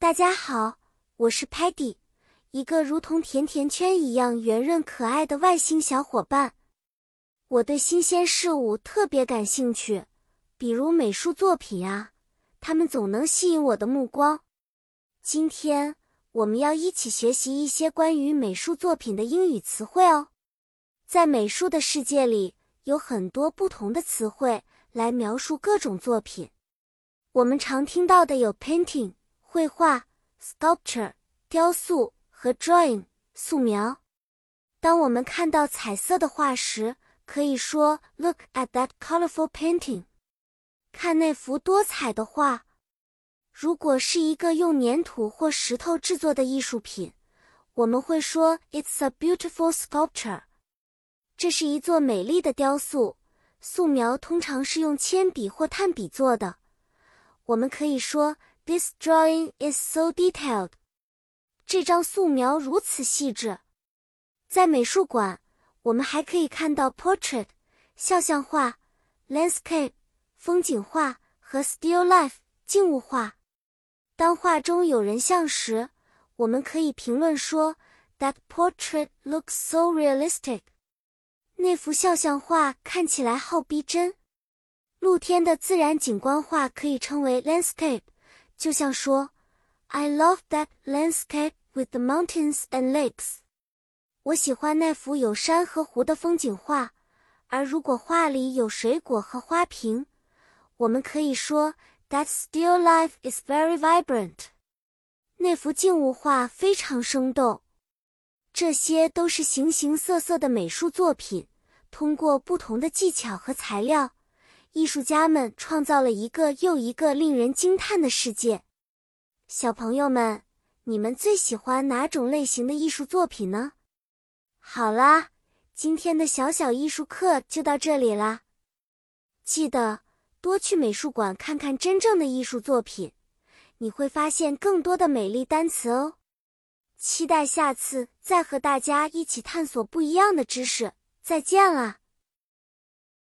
大家好，我是 Patty，一个如同甜甜圈一样圆润可爱的外星小伙伴。我对新鲜事物特别感兴趣，比如美术作品啊，它们总能吸引我的目光。今天我们要一起学习一些关于美术作品的英语词汇哦。在美术的世界里，有很多不同的词汇来描述各种作品。我们常听到的有 painting。绘画 （sculpture）、雕塑和 drawing（ 素描）。当我们看到彩色的画时，可以说 “Look at that colorful painting”，看那幅多彩的画。如果是一个用粘土或石头制作的艺术品，我们会说 “It's a beautiful sculpture”，这是一座美丽的雕塑。素描通常是用铅笔或炭笔做的，我们可以说。This drawing is so detailed. 这张素描如此细致。在美术馆，我们还可以看到 portrait 肖像画、landscape 风景画和 still life 静物画。当画中有人像时，我们可以评论说 That portrait looks so realistic. 那幅肖像画看起来好逼真。露天的自然景观画可以称为 landscape。就像说，I love that landscape with the mountains and lakes。我喜欢那幅有山和湖的风景画。而如果画里有水果和花瓶，我们可以说，That still life is very vibrant。那幅静物画非常生动。这些都是形形色色的美术作品，通过不同的技巧和材料。艺术家们创造了一个又一个令人惊叹的世界。小朋友们，你们最喜欢哪种类型的艺术作品呢？好啦，今天的小小艺术课就到这里啦。记得多去美术馆看看真正的艺术作品，你会发现更多的美丽单词哦。期待下次再和大家一起探索不一样的知识。再见了。